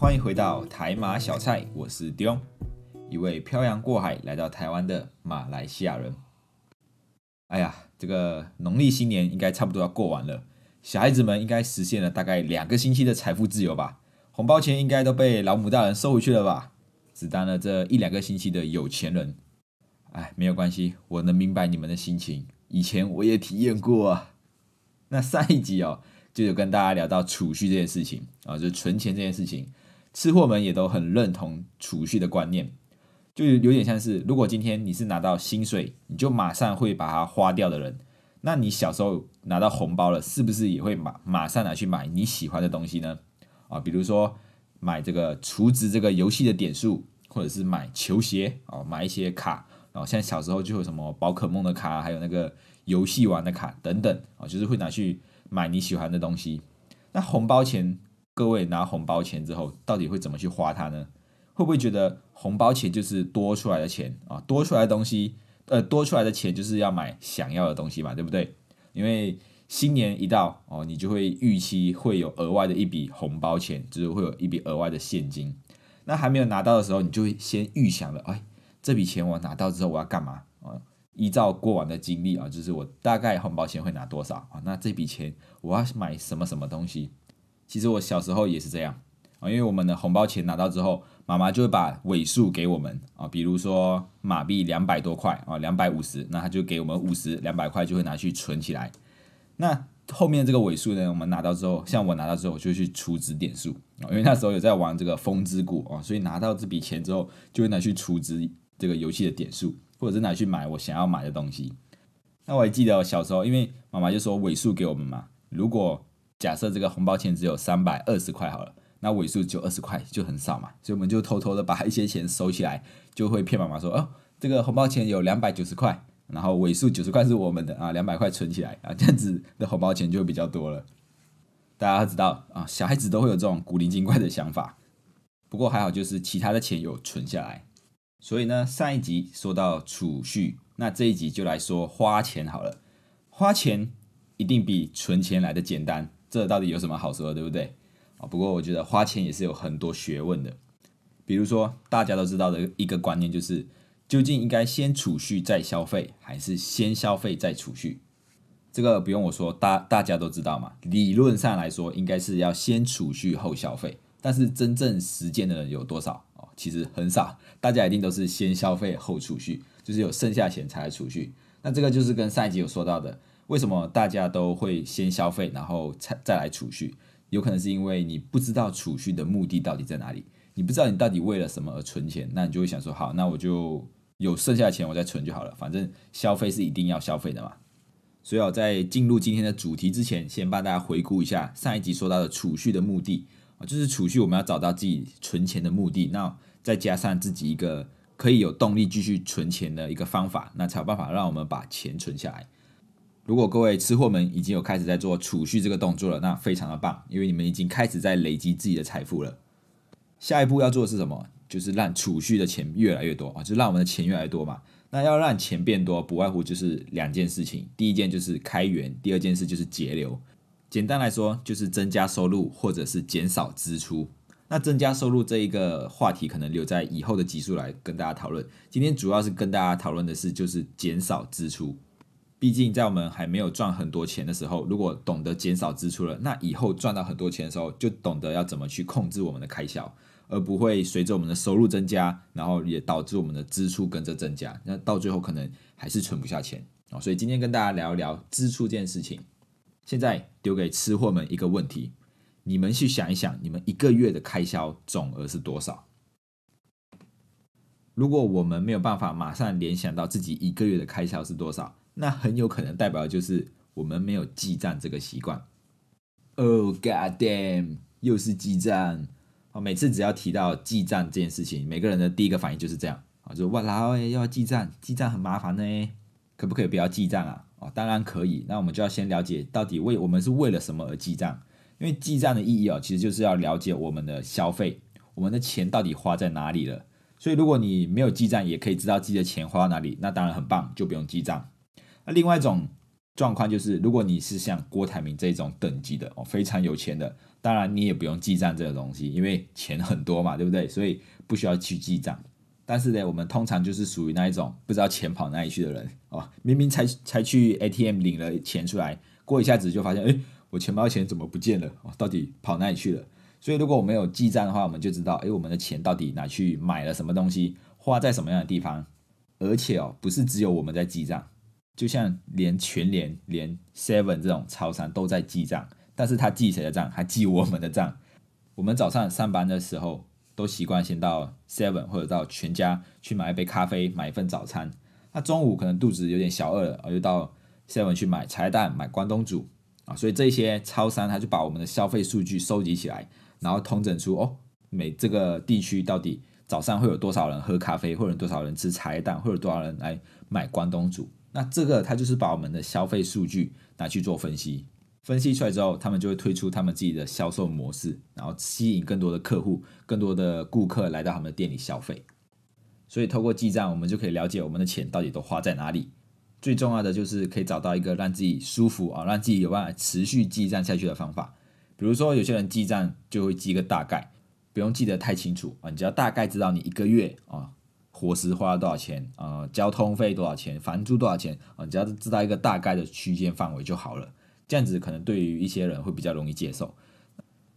欢迎回到台马小菜，我是 Dion，一位漂洋过海来到台湾的马来西亚人。哎呀，这个农历新年应该差不多要过完了，小孩子们应该实现了大概两个星期的财富自由吧？红包钱应该都被老母大人收回去了吧？只当了这一两个星期的有钱人，哎，没有关系，我能明白你们的心情，以前我也体验过啊。那上一集哦，就有跟大家聊到储蓄这件事情啊，就是存钱这件事情，吃货们也都很认同储蓄的观念，就有点像是，如果今天你是拿到薪水，你就马上会把它花掉的人，那你小时候拿到红包了，是不是也会马马上拿去买你喜欢的东西呢？啊，比如说。买这个储值这个游戏的点数，或者是买球鞋哦，买一些卡，然后像小时候就有什么宝可梦的卡，还有那个游戏玩的卡等等啊，就是会拿去买你喜欢的东西。那红包钱，各位拿红包钱之后，到底会怎么去花它呢？会不会觉得红包钱就是多出来的钱啊？多出来的东西，呃，多出来的钱就是要买想要的东西嘛，对不对？因为新年一到哦，你就会预期会有额外的一笔红包钱，就是会有一笔额外的现金。那还没有拿到的时候，你就会先预想了，哎，这笔钱我拿到之后我要干嘛啊？依照过往的经历啊，就是我大概红包钱会拿多少啊？那这笔钱我要买什么什么东西？其实我小时候也是这样啊，因为我们的红包钱拿到之后，妈妈就会把尾数给我们啊，比如说马币两百多块啊，两百五十，那他就给我们五十，两百块就会拿去存起来。那后面这个尾数呢，我们拿到之后，像我拿到之后，就去储值点数啊，因为那时候有在玩这个风之谷啊，所以拿到这笔钱之后，就会拿去储值这个游戏的点数，或者是拿去买我想要买的东西。那我还记得小时候，因为妈妈就说尾数给我们嘛，如果假设这个红包钱只有三百二十块好了，那尾数就二十块，就很少嘛，所以我们就偷偷的把一些钱收起来，就会骗妈妈说，哦，这个红包钱有两百九十块。然后尾数九十块是我们的啊，两百块存起来啊，这样子的红包钱就比较多了。大家知道啊，小孩子都会有这种古灵精怪的想法。不过还好，就是其他的钱有存下来。所以呢，上一集说到储蓄，那这一集就来说花钱好了。花钱一定比存钱来的简单，这到底有什么好说的，对不对？啊，不过我觉得花钱也是有很多学问的。比如说大家都知道的一个观念就是。究竟应该先储蓄再消费，还是先消费再储蓄？这个不用我说，大大家都知道嘛。理论上来说，应该是要先储蓄后消费。但是真正实践的人有多少哦？其实很少。大家一定都是先消费后储蓄，就是有剩下钱才来储蓄。那这个就是跟上一集有说到的，为什么大家都会先消费，然后才再来储蓄？有可能是因为你不知道储蓄的目的到底在哪里，你不知道你到底为了什么而存钱，那你就会想说，好，那我就。有剩下的钱我再存就好了，反正消费是一定要消费的嘛。所以，我在进入今天的主题之前，先帮大家回顾一下上一集说到的储蓄的目的啊，就是储蓄我们要找到自己存钱的目的，那再加上自己一个可以有动力继续存钱的一个方法，那才有办法让我们把钱存下来。如果各位吃货们已经有开始在做储蓄这个动作了，那非常的棒，因为你们已经开始在累积自己的财富了。下一步要做的是什么？就是让储蓄的钱越来越多啊，就让我们的钱越来越多嘛。那要让钱变多，不外乎就是两件事情。第一件就是开源，第二件事就是节流。简单来说，就是增加收入或者是减少支出。那增加收入这一个话题，可能留在以后的集数来跟大家讨论。今天主要是跟大家讨论的是，就是减少支出。毕竟在我们还没有赚很多钱的时候，如果懂得减少支出了，那以后赚到很多钱的时候，就懂得要怎么去控制我们的开销。而不会随着我们的收入增加，然后也导致我们的支出跟着增加，那到最后可能还是存不下钱。啊。所以今天跟大家聊一聊支出这件事情。现在丢给吃货们一个问题：你们去想一想，你们一个月的开销总额是多少？如果我们没有办法马上联想到自己一个月的开销是多少，那很有可能代表就是我们没有记账这个习惯。Oh God damn！又是记账。啊，每次只要提到记账这件事情，每个人的第一个反应就是这样啊，就哇啦，要记账，记账很麻烦呢，可不可以不要记账啊？哦，当然可以。那我们就要先了解到底为我们是为了什么而记账，因为记账的意义哦，其实就是要了解我们的消费，我们的钱到底花在哪里了。所以如果你没有记账，也可以知道自己的钱花到哪里，那当然很棒，就不用记账。那另外一种状况就是，如果你是像郭台铭这种等级的哦，非常有钱的，当然你也不用记账这个东西，因为钱很多嘛，对不对？所以不需要去记账。但是呢，我们通常就是属于那一种不知道钱跑哪里去的人哦，明明才才去 ATM 领了钱出来，过一下子就发现，哎，我钱包钱怎么不见了？哦，到底跑哪里去了？所以如果我们有记账的话，我们就知道，哎，我们的钱到底拿去买了什么东西，花在什么样的地方。而且哦，不是只有我们在记账，就像连全联、连 Seven 这种超商都在记账，但是他记谁的账？还记我们的账。我们早上上班的时候，都习惯先到 Seven 或者到全家去买一杯咖啡，买一份早餐。那中午可能肚子有点小饿了，我就到 Seven 去买茶叶蛋、买关东煮啊。所以这些超商他就把我们的消费数据收集起来。然后统整出哦，每这个地区到底早上会有多少人喝咖啡，或者多少人吃茶叶蛋，或者多少人来买关东煮。那这个它就是把我们的消费数据拿去做分析，分析出来之后，他们就会推出他们自己的销售模式，然后吸引更多的客户、更多的顾客来到他们的店里消费。所以透过记账，我们就可以了解我们的钱到底都花在哪里。最重要的就是可以找到一个让自己舒服啊，让自己有办法持续记账下去的方法。比如说，有些人记账就会记个大概，不用记得太清楚啊，你只要大概知道你一个月啊，伙食花了多少钱啊，交通费多少钱，房租多少钱啊，只要知道一个大概的区间范围就好了。这样子可能对于一些人会比较容易接受。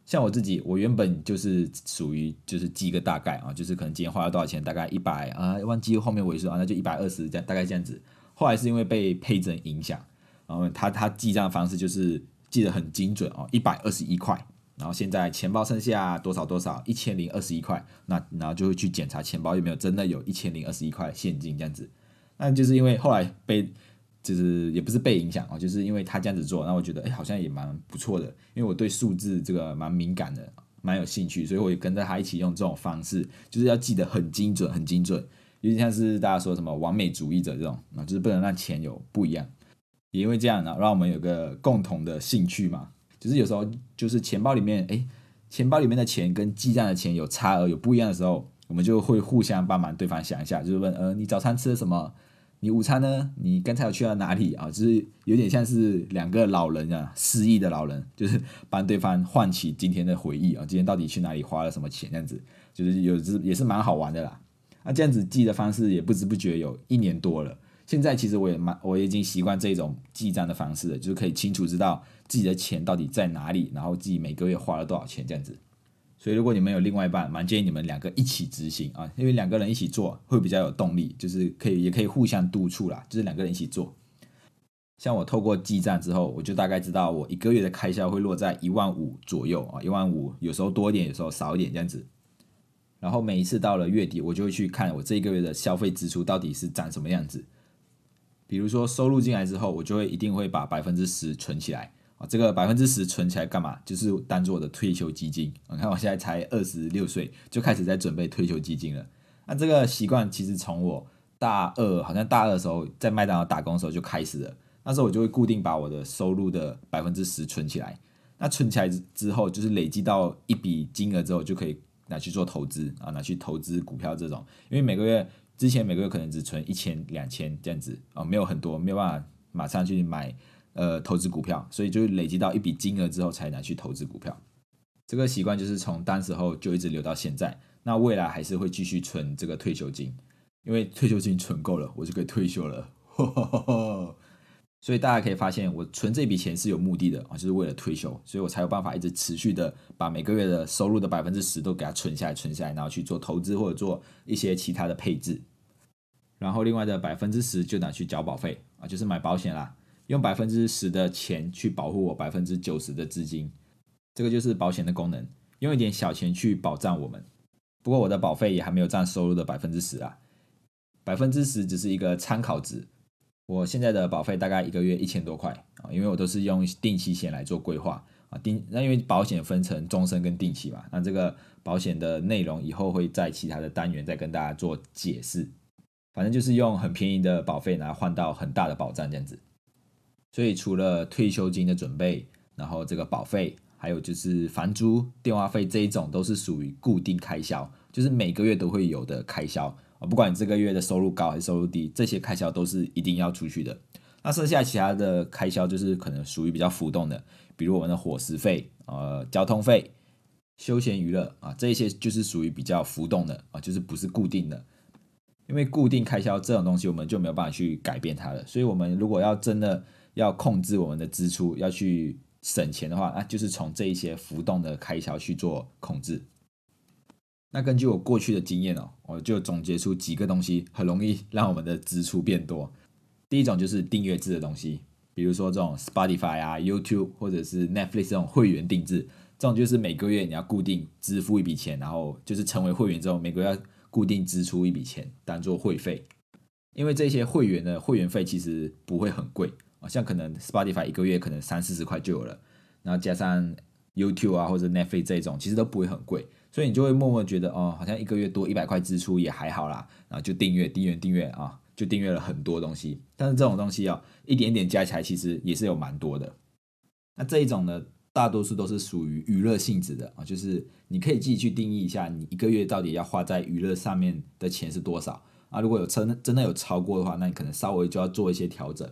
像我自己，我原本就是属于就是记一个大概啊，就是可能今天花了多少钱，大概一百啊，忘记后面尾数啊，那就一百二十这样，大概这样子。后来是因为被配整影响，然后他他记账方式就是。记得很精准哦，一百二十一块，然后现在钱包剩下多少多少，一千零二十一块，那然后就会去检查钱包有没有真的有一千零二十一块现金这样子，那就是因为后来被就是也不是被影响哦，就是因为他这样子做，那我觉得哎好像也蛮不错的，因为我对数字这个蛮敏感的，蛮有兴趣，所以我也跟着他一起用这种方式，就是要记得很精准很精准，有点像是大家说什么完美主义者这种啊，就是不能让钱有不一样。也因为这样呢，让我们有个共同的兴趣嘛，就是有时候就是钱包里面，哎，钱包里面的钱跟记账的钱有差额、有不一样的时候，我们就会互相帮忙对方想一下，就是问，呃，你早餐吃了什么？你午餐呢？你刚才有去了哪里啊？就是有点像是两个老人啊，失忆的老人，就是帮对方唤起今天的回忆啊，今天到底去哪里花了什么钱？这样子，就是有是也是蛮好玩的啦。那这样子记的方式也不知不觉有一年多了。现在其实我也蛮，我已经习惯这种记账的方式了，就是可以清楚知道自己的钱到底在哪里，然后自己每个月花了多少钱这样子。所以如果你们有另外一半，蛮建议你们两个一起执行啊，因为两个人一起做会比较有动力，就是可以也可以互相督促啦，就是两个人一起做。像我透过记账之后，我就大概知道我一个月的开销会落在一万五左右啊，一万五有时候多一点，有时候少一点这样子。然后每一次到了月底，我就会去看我这一个月的消费支出到底是长什么样子。比如说收入进来之后，我就会一定会把百分之十存起来啊。这个百分之十存起来干嘛？就是当做我的退休基金。你看我现在才二十六岁，就开始在准备退休基金了。那这个习惯其实从我大二，好像大二的时候在麦当劳打工的时候就开始了。那时候我就会固定把我的收入的百分之十存起来。那存起来之后，就是累积到一笔金额之后，就可以拿去做投资啊，拿去投资股票这种。因为每个月。之前每个月可能只存一千两千这样子啊，没有很多，没有办法马上去买呃投资股票，所以就累积到一笔金额之后才拿去投资股票。这个习惯就是从当时候就一直留到现在。那未来还是会继续存这个退休金，因为退休金存够了，我就可以退休了。所以大家可以发现，我存这笔钱是有目的的啊，就是为了退休，所以我才有办法一直持续的把每个月的收入的百分之十都给它存下来，存下来，然后去做投资或者做一些其他的配置。然后另外的百分之十就拿去交保费啊，就是买保险啦，用百分之十的钱去保护我百分之九十的资金，这个就是保险的功能，用一点小钱去保障我们。不过我的保费也还没有占收入的百分之十啊，百分之十只是一个参考值。我现在的保费大概一个月一千多块啊，因为我都是用定期险来做规划啊，定那因为保险分成终身跟定期嘛，那这个保险的内容以后会在其他的单元再跟大家做解释。反正就是用很便宜的保费，来换到很大的保障这样子。所以除了退休金的准备，然后这个保费，还有就是房租、电话费这一种，都是属于固定开销，就是每个月都会有的开销啊。不管你这个月的收入高还是收入低，这些开销都是一定要出去的。那剩下其他的开销，就是可能属于比较浮动的，比如我们的伙食费、呃交通费、休闲娱乐啊，这些就是属于比较浮动的啊，就是不是固定的。因为固定开销这种东西，我们就没有办法去改变它了。所以，我们如果要真的要控制我们的支出，要去省钱的话，那就是从这一些浮动的开销去做控制。那根据我过去的经验哦，我就总结出几个东西，很容易让我们的支出变多。第一种就是订阅制的东西，比如说这种 Spotify 啊、YouTube 或者是 Netflix 这种会员定制，这种就是每个月你要固定支付一笔钱，然后就是成为会员之后，每个月。固定支出一笔钱当做会费，因为这些会员的会员费其实不会很贵啊，像可能 Spotify 一个月可能三四十块就有了，然后加上 YouTube 啊或者 Netflix 这种，其实都不会很贵，所以你就会默默觉得哦，好像一个月多一百块支出也还好啦，然后就订阅订阅订阅啊，就订阅了很多东西，但是这种东西啊，一点点加起来其实也是有蛮多的，那这一种呢？大多数都是属于娱乐性质的啊，就是你可以自己去定义一下，你一个月到底要花在娱乐上面的钱是多少啊？如果有真真的有超过的话，那你可能稍微就要做一些调整。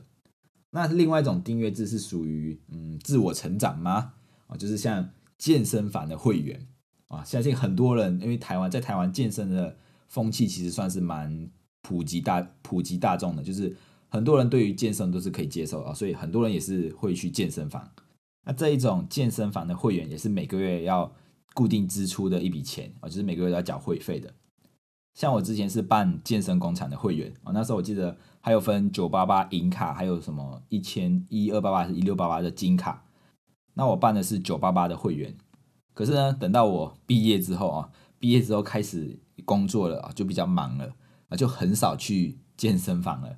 那另外一种订阅制是属于嗯自我成长吗？啊，就是像健身房的会员啊，相信很多人因为台湾在台湾健身的风气其实算是蛮普及大普及大众的，就是很多人对于健身都是可以接受啊，所以很多人也是会去健身房。那这一种健身房的会员也是每个月要固定支出的一笔钱啊，就是每个月都要缴会费的。像我之前是办健身工厂的会员啊，那时候我记得还有分九八八银卡，还有什么一千一二八八是一六八八的金卡。那我办的是九八八的会员，可是呢，等到我毕业之后啊，毕业之后开始工作了啊，就比较忙了啊，就很少去健身房了。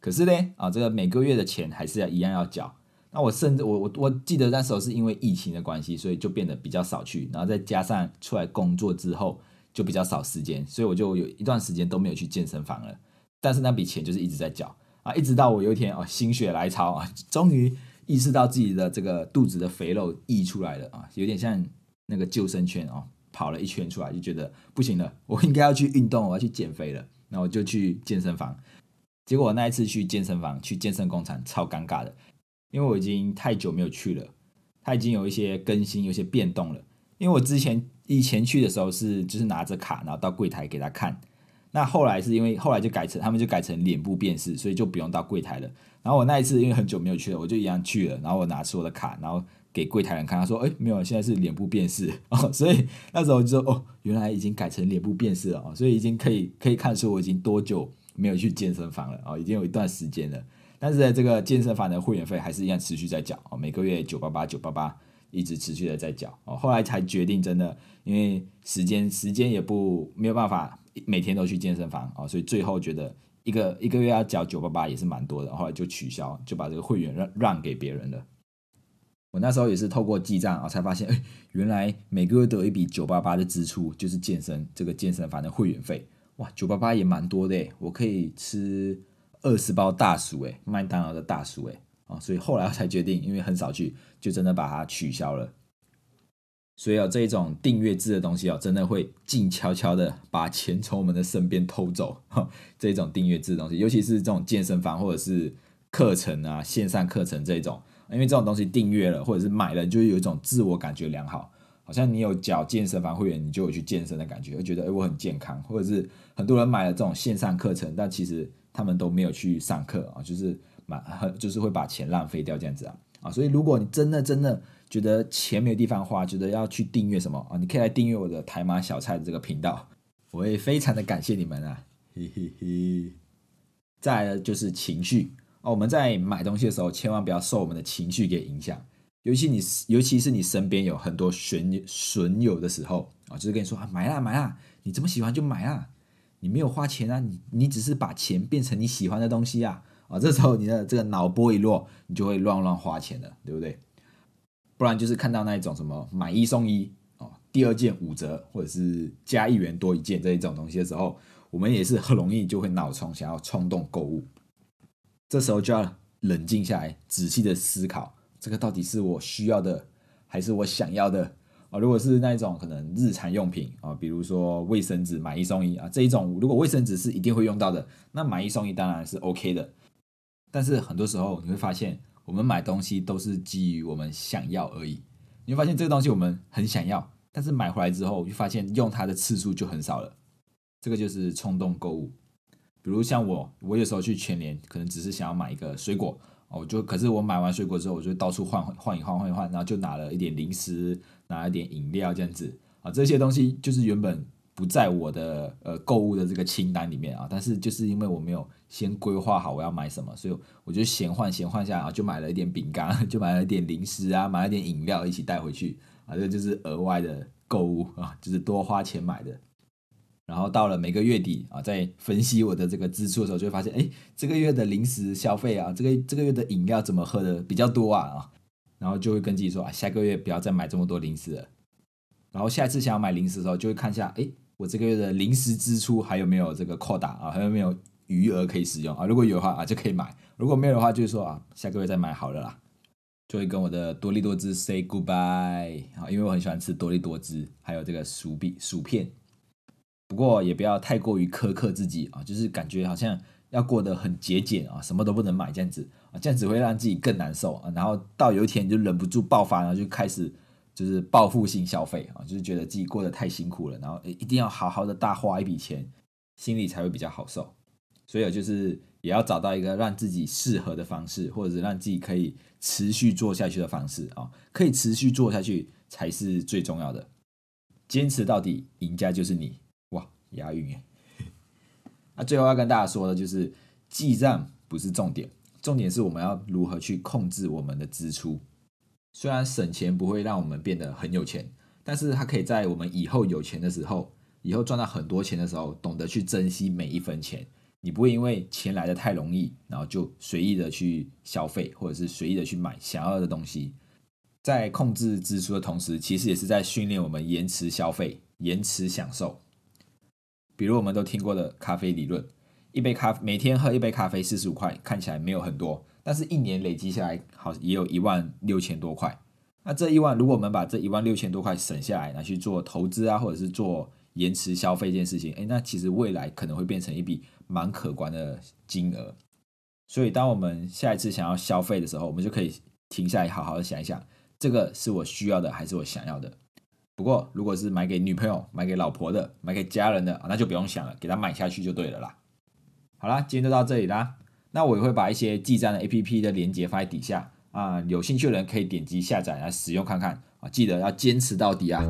可是呢啊，这个每个月的钱还是要一样要缴。那我甚至我我我记得那时候是因为疫情的关系，所以就变得比较少去，然后再加上出来工作之后就比较少时间，所以我就有一段时间都没有去健身房了。但是那笔钱就是一直在缴啊，一直到我有一天哦心血来潮啊，终于意识到自己的这个肚子的肥肉溢出来了啊，有点像那个救生圈哦，跑了一圈出来就觉得不行了，我应该要去运动，我要去减肥了。那我就去健身房，结果我那一次去健身房去健身工厂超尴尬的。因为我已经太久没有去了，它已经有一些更新，有些变动了。因为我之前以前去的时候是就是拿着卡，然后到柜台给他看。那后来是因为后来就改成他们就改成脸部辨识，所以就不用到柜台了。然后我那一次因为很久没有去了，我就一样去了。然后我拿出我的卡，然后给柜台人看，他说：“哎，没有，现在是脸部辨识哦。”所以那时候就说：“哦，原来已经改成脸部辨识了哦。”所以已经可以可以看出我已经多久没有去健身房了哦，已经有一段时间了。但是这个健身房的会员费还是一样持续在缴哦，每个月九八八九八八一直持续的在缴哦。后来才决定真的，因为时间时间也不没有办法每天都去健身房哦，所以最后觉得一个一个月要缴九八八也是蛮多的，后来就取消，就把这个会员让让给别人了。我那时候也是透过记账啊，才发现哎，原来每个月都有一笔九八八的支出，就是健身这个健身房的会员费。哇，九八八也蛮多的，我可以吃。二十包大薯诶，麦当劳的大薯诶，啊，所以后来才决定，因为很少去，就真的把它取消了。所以啊，这一种订阅制的东西哦，真的会静悄悄的把钱从我们的身边偷走。这种订阅制的东西，尤其是这种健身房或者是课程啊，线上课程这种，因为这种东西订阅了或者是买了，就有一种自我感觉良好，好像你有缴健身房会员，你就有去健身的感觉，会觉得哎我很健康，或者是很多人买了这种线上课程，但其实。他们都没有去上课啊，就是蛮就是会把钱浪费掉这样子啊。啊，所以如果你真的真的觉得钱没有地方花，觉得要去订阅什么啊，你可以来订阅我的台马小菜的这个频道，我会非常的感谢你们啊，嘿嘿嘿。再来就是情绪。哦，我们在买东西的时候，千万不要受我们的情绪给影响，尤其你尤其是你身边有很多损损友的时候啊，就是跟你说啊买啦买啦，你这么喜欢就买啦。你没有花钱啊，你你只是把钱变成你喜欢的东西啊，啊，这时候你的这个脑波一落，你就会乱乱花钱了，对不对？不然就是看到那一种什么买一送一哦，第二件五折，或者是加一元多一件这一种东西的时候，我们也是很容易就会脑冲，想要冲动购物。这时候就要冷静下来，仔细的思考，这个到底是我需要的，还是我想要的啊？如果是那一种可能日常用品啊，比如说卫生纸买一送一啊，这一种如果卫生纸是一定会用到的，那买一送一当然是 OK 的。但是很多时候你会发现。我们买东西都是基于我们想要而已，你会发现这个东西我们很想要，但是买回来之后就发现用它的次数就很少了，这个就是冲动购物。比如像我，我有时候去全联，可能只是想要买一个水果，哦，就可是我买完水果之后，我就到处换换一换换一换，然后就拿了一点零食，拿了点饮料这样子啊，这些东西就是原本。不在我的呃购物的这个清单里面啊，但是就是因为我没有先规划好我要买什么，所以我就闲换闲换下啊，就买了一点饼干，就买了一点零食啊，买了点饮料一起带回去啊，这就是额外的购物啊，就是多花钱买的。然后到了每个月底啊，在分析我的这个支出的时候，就会发现，哎，这个月的零食消费啊，这个这个月的饮料怎么喝的比较多啊啊，然后就会跟自己说啊，下个月不要再买这么多零食了。然后下一次想要买零食的时候，就会看一下，哎。我这个月的零食支出还有没有这个扩大啊？还有没有余额可以使用啊？如果有的话啊，就可以买；如果没有的话，就是说啊，下个月再买好了啦。就会跟我的多利多汁 say goodbye 啊，因为我很喜欢吃多利多汁，还有这个薯饼薯片。不过也不要太过于苛刻自己啊，就是感觉好像要过得很节俭啊，什么都不能买这样子啊，这样只会让自己更难受啊。然后到有一天就忍不住爆发，然后就开始。就是报复性消费啊，就是觉得自己过得太辛苦了，然后一定要好好的大花一笔钱，心里才会比较好受。所以就是也要找到一个让自己适合的方式，或者是让自己可以持续做下去的方式啊，可以持续做下去才是最重要的。坚持到底，赢家就是你！押韵耶！那最后要跟大家说的就是，记账不是重点，重点是我们要如何去控制我们的支出。虽然省钱不会让我们变得很有钱，但是它可以在我们以后有钱的时候，以后赚到很多钱的时候，懂得去珍惜每一分钱。你不会因为钱来的太容易，然后就随意的去消费，或者是随意的去买想要的东西。在控制支出的同时，其实也是在训练我们延迟消费、延迟享受。比如我们都听过的咖啡理论，一杯咖每天喝一杯咖啡四十五块，看起来没有很多。但是，一年累积下来，好也有一万六千多块。那这一万，如果我们把这一万六千多块省下来，拿去做投资啊，或者是做延迟消费这件事情，哎，那其实未来可能会变成一笔蛮可观的金额。所以，当我们下一次想要消费的时候，我们就可以停下来，好好的想一想，这个是我需要的，还是我想要的？不过，如果是买给女朋友、买给老婆的、买给家人的，那就不用想了，给他买下去就对了啦。好啦，今天就到这里啦。那我也会把一些记账的 A P P 的链接放在底下啊，有兴趣的人可以点击下载来使用看看啊，记得要坚持到底啊！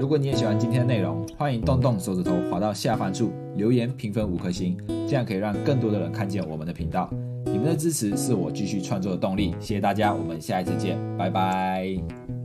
如果你也喜欢今天的内容，欢迎动动手指头滑到下方处留言评分五颗星，这样可以让更多的人看见我们的频道。你们的支持是我继续创作的动力，谢谢大家，我们下一次见，拜拜。